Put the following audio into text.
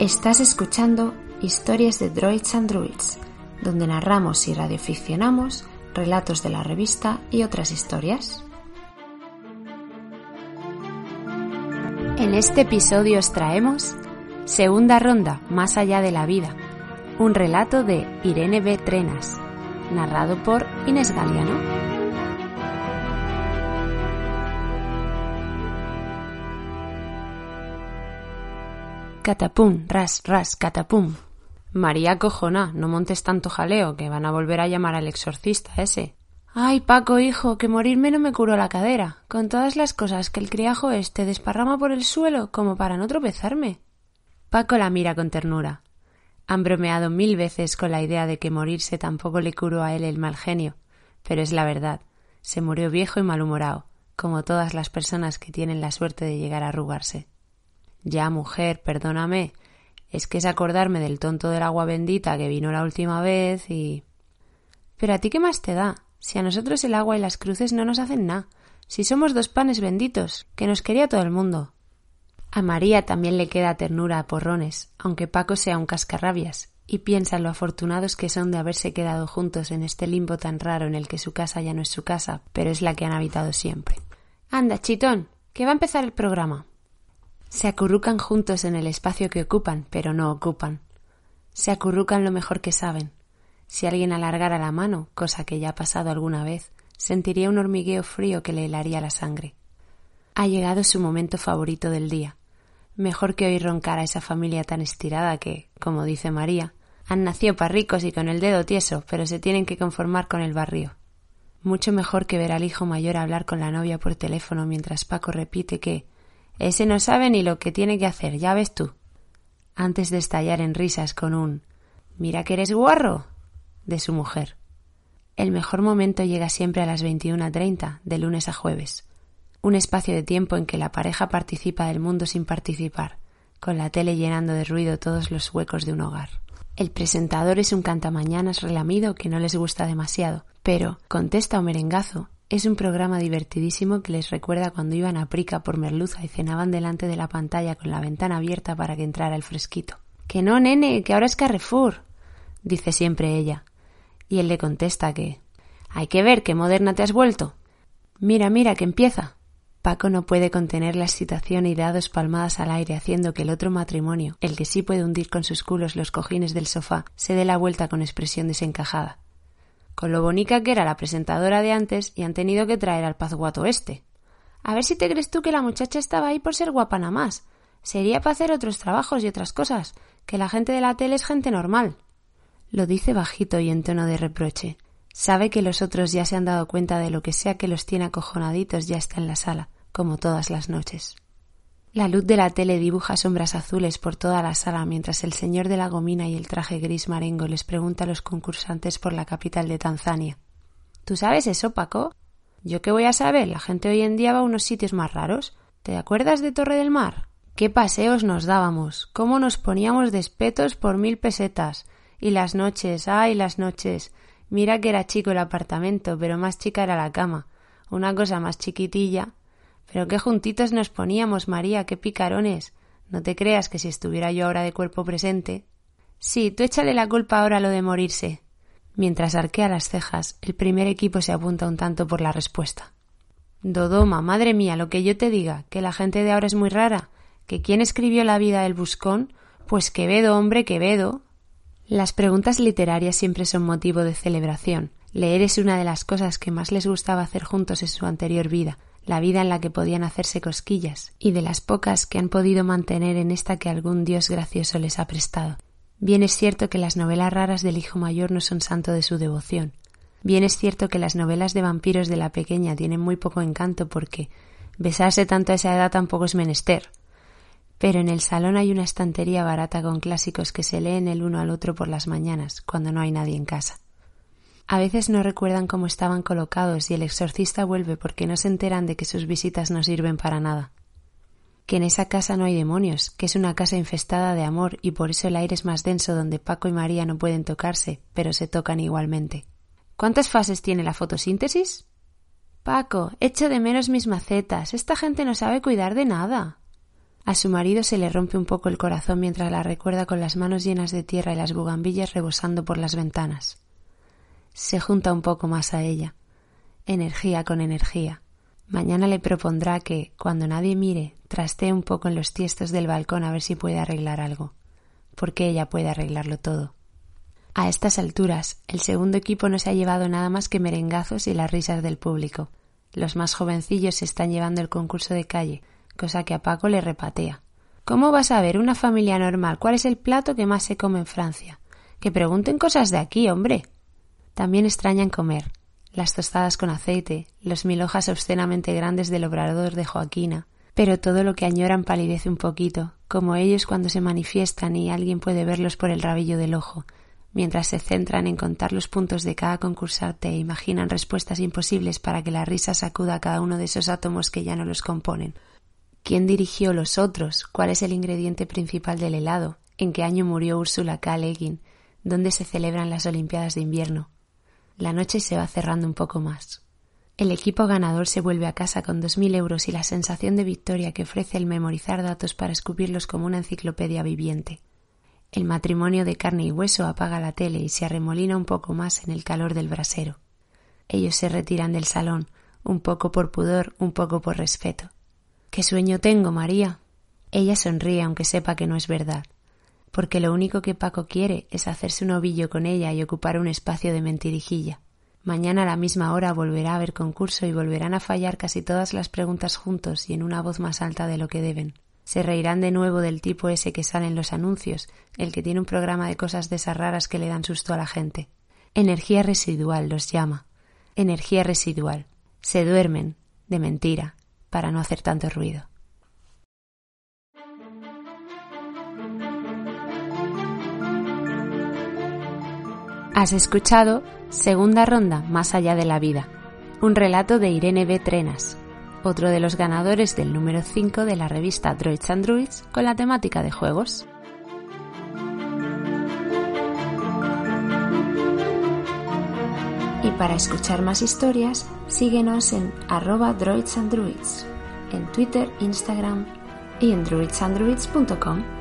Estás escuchando Historias de Droids and Druids, donde narramos y radioficcionamos relatos de la revista y otras historias. En este episodio os traemos Segunda Ronda, Más allá de la vida, un relato de Irene B. Trenas, narrado por Inés Galiano. Catapum, ras, ras, catapum. María cojona, no montes tanto jaleo, que van a volver a llamar al exorcista ese. Ay, Paco, hijo, que morirme no me curó la cadera, con todas las cosas que el criajo este desparrama por el suelo como para no tropezarme. Paco la mira con ternura. Han bromeado mil veces con la idea de que morirse tampoco le curó a él el mal genio, pero es la verdad. Se murió viejo y malhumorado, como todas las personas que tienen la suerte de llegar a arrugarse. Ya, mujer, perdóname. Es que es acordarme del tonto del agua bendita que vino la última vez y. Pero a ti qué más te da, si a nosotros el agua y las cruces no nos hacen nada, si somos dos panes benditos, que nos quería todo el mundo. A María también le queda ternura a porrones, aunque Paco sea un cascarrabias, y piensa en lo afortunados que son de haberse quedado juntos en este limbo tan raro en el que su casa ya no es su casa, pero es la que han habitado siempre. Anda, chitón, que va a empezar el programa. Se acurrucan juntos en el espacio que ocupan, pero no ocupan. Se acurrucan lo mejor que saben. Si alguien alargara la mano, cosa que ya ha pasado alguna vez, sentiría un hormigueo frío que le helaría la sangre. Ha llegado su momento favorito del día. Mejor que oír roncar a esa familia tan estirada que, como dice María, han nacido para ricos y con el dedo tieso, pero se tienen que conformar con el barrio. Mucho mejor que ver al hijo mayor hablar con la novia por teléfono mientras Paco repite que, ese no sabe ni lo que tiene que hacer, ya ves tú. Antes de estallar en risas con un Mira que eres guarro de su mujer. El mejor momento llega siempre a las 21.30, de lunes a jueves. Un espacio de tiempo en que la pareja participa del mundo sin participar, con la tele llenando de ruido todos los huecos de un hogar. El presentador es un cantamañanas relamido que no les gusta demasiado, pero contesta un merengazo es un programa divertidísimo que les recuerda cuando iban a Prica por merluza y cenaban delante de la pantalla con la ventana abierta para que entrara el fresquito. Que no, nene, que ahora es Carrefour, dice siempre ella. Y él le contesta que hay que ver qué moderna te has vuelto. Mira, mira, que empieza. Paco no puede contener la excitación y da dos palmadas al aire haciendo que el otro matrimonio, el que sí puede hundir con sus culos los cojines del sofá, se dé la vuelta con expresión desencajada con lo bonica que era la presentadora de antes y han tenido que traer al pazguato este. A ver si te crees tú que la muchacha estaba ahí por ser guapa nada más. Sería para hacer otros trabajos y otras cosas, que la gente de la tele es gente normal. Lo dice bajito y en tono de reproche. Sabe que los otros ya se han dado cuenta de lo que sea que los tiene acojonaditos ya está en la sala, como todas las noches. La luz de la tele dibuja sombras azules por toda la sala mientras el señor de la gomina y el traje gris marengo les pregunta a los concursantes por la capital de Tanzania. ¿Tú sabes eso, Paco? ¿Yo qué voy a saber? La gente hoy en día va a unos sitios más raros. ¿Te acuerdas de Torre del Mar? ¿Qué paseos nos dábamos? ¿Cómo nos poníamos despetos por mil pesetas? Y las noches, ay, las noches. Mira que era chico el apartamento, pero más chica era la cama. Una cosa más chiquitilla pero qué juntitos nos poníamos, María, qué picarones. No te creas que si estuviera yo ahora de cuerpo presente. Sí, tú échale la culpa ahora lo de morirse. Mientras arquea las cejas, el primer equipo se apunta un tanto por la respuesta. Dodoma, madre mía, lo que yo te diga, que la gente de ahora es muy rara, que quién escribió la vida del buscón, pues Quevedo, hombre, Quevedo. Las preguntas literarias siempre son motivo de celebración. Leer es una de las cosas que más les gustaba hacer juntos en su anterior vida, la vida en la que podían hacerse cosquillas, y de las pocas que han podido mantener en esta que algún dios gracioso les ha prestado. Bien es cierto que las novelas raras del hijo mayor no son santo de su devoción. Bien es cierto que las novelas de vampiros de la pequeña tienen muy poco encanto porque besarse tanto a esa edad tampoco es menester. Pero en el salón hay una estantería barata con clásicos que se leen el uno al otro por las mañanas, cuando no hay nadie en casa. A veces no recuerdan cómo estaban colocados y el exorcista vuelve porque no se enteran de que sus visitas no sirven para nada. Que en esa casa no hay demonios, que es una casa infestada de amor y por eso el aire es más denso donde Paco y María no pueden tocarse, pero se tocan igualmente. ¿Cuántas fases tiene la fotosíntesis? Paco, echo de menos mis macetas. Esta gente no sabe cuidar de nada. A su marido se le rompe un poco el corazón mientras la recuerda con las manos llenas de tierra y las bugambillas rebosando por las ventanas. Se junta un poco más a ella. Energía con energía. Mañana le propondrá que, cuando nadie mire, trastee un poco en los tiestos del balcón a ver si puede arreglar algo. Porque ella puede arreglarlo todo. A estas alturas, el segundo equipo no se ha llevado nada más que merengazos y las risas del público. Los más jovencillos se están llevando el concurso de calle, cosa que a Paco le repatea. ¿Cómo vas a ver una familia normal cuál es el plato que más se come en Francia? Que pregunten cosas de aquí, hombre. También extrañan comer, las tostadas con aceite, los mil hojas obscenamente grandes del obrador de Joaquina, pero todo lo que añoran palidece un poquito, como ellos cuando se manifiestan y alguien puede verlos por el rabillo del ojo, mientras se centran en contar los puntos de cada concursante e imaginan respuestas imposibles para que la risa sacuda a cada uno de esos átomos que ya no los componen. ¿Quién dirigió los otros? ¿Cuál es el ingrediente principal del helado? ¿En qué año murió Úrsula K. Le Guin? ¿Dónde se celebran las Olimpiadas de invierno? La noche se va cerrando un poco más. El equipo ganador se vuelve a casa con dos mil euros y la sensación de victoria que ofrece el memorizar datos para escupirlos como una enciclopedia viviente. El matrimonio de carne y hueso apaga la tele y se arremolina un poco más en el calor del brasero. Ellos se retiran del salón, un poco por pudor, un poco por respeto. ¿Qué sueño tengo, María? Ella sonríe aunque sepa que no es verdad porque lo único que Paco quiere es hacerse un ovillo con ella y ocupar un espacio de mentirijilla. Mañana a la misma hora volverá a haber concurso y volverán a fallar casi todas las preguntas juntos y en una voz más alta de lo que deben. Se reirán de nuevo del tipo ese que sale en los anuncios, el que tiene un programa de cosas de esas raras que le dan susto a la gente. Energía residual los llama. Energía residual. Se duermen, de mentira, para no hacer tanto ruido. Has escuchado Segunda Ronda Más allá de la vida, un relato de Irene B. Trenas, otro de los ganadores del número 5 de la revista Droids and Druids con la temática de juegos. Y para escuchar más historias, síguenos en arroba droids and druids, en Twitter, Instagram y en druidsanddruids.com.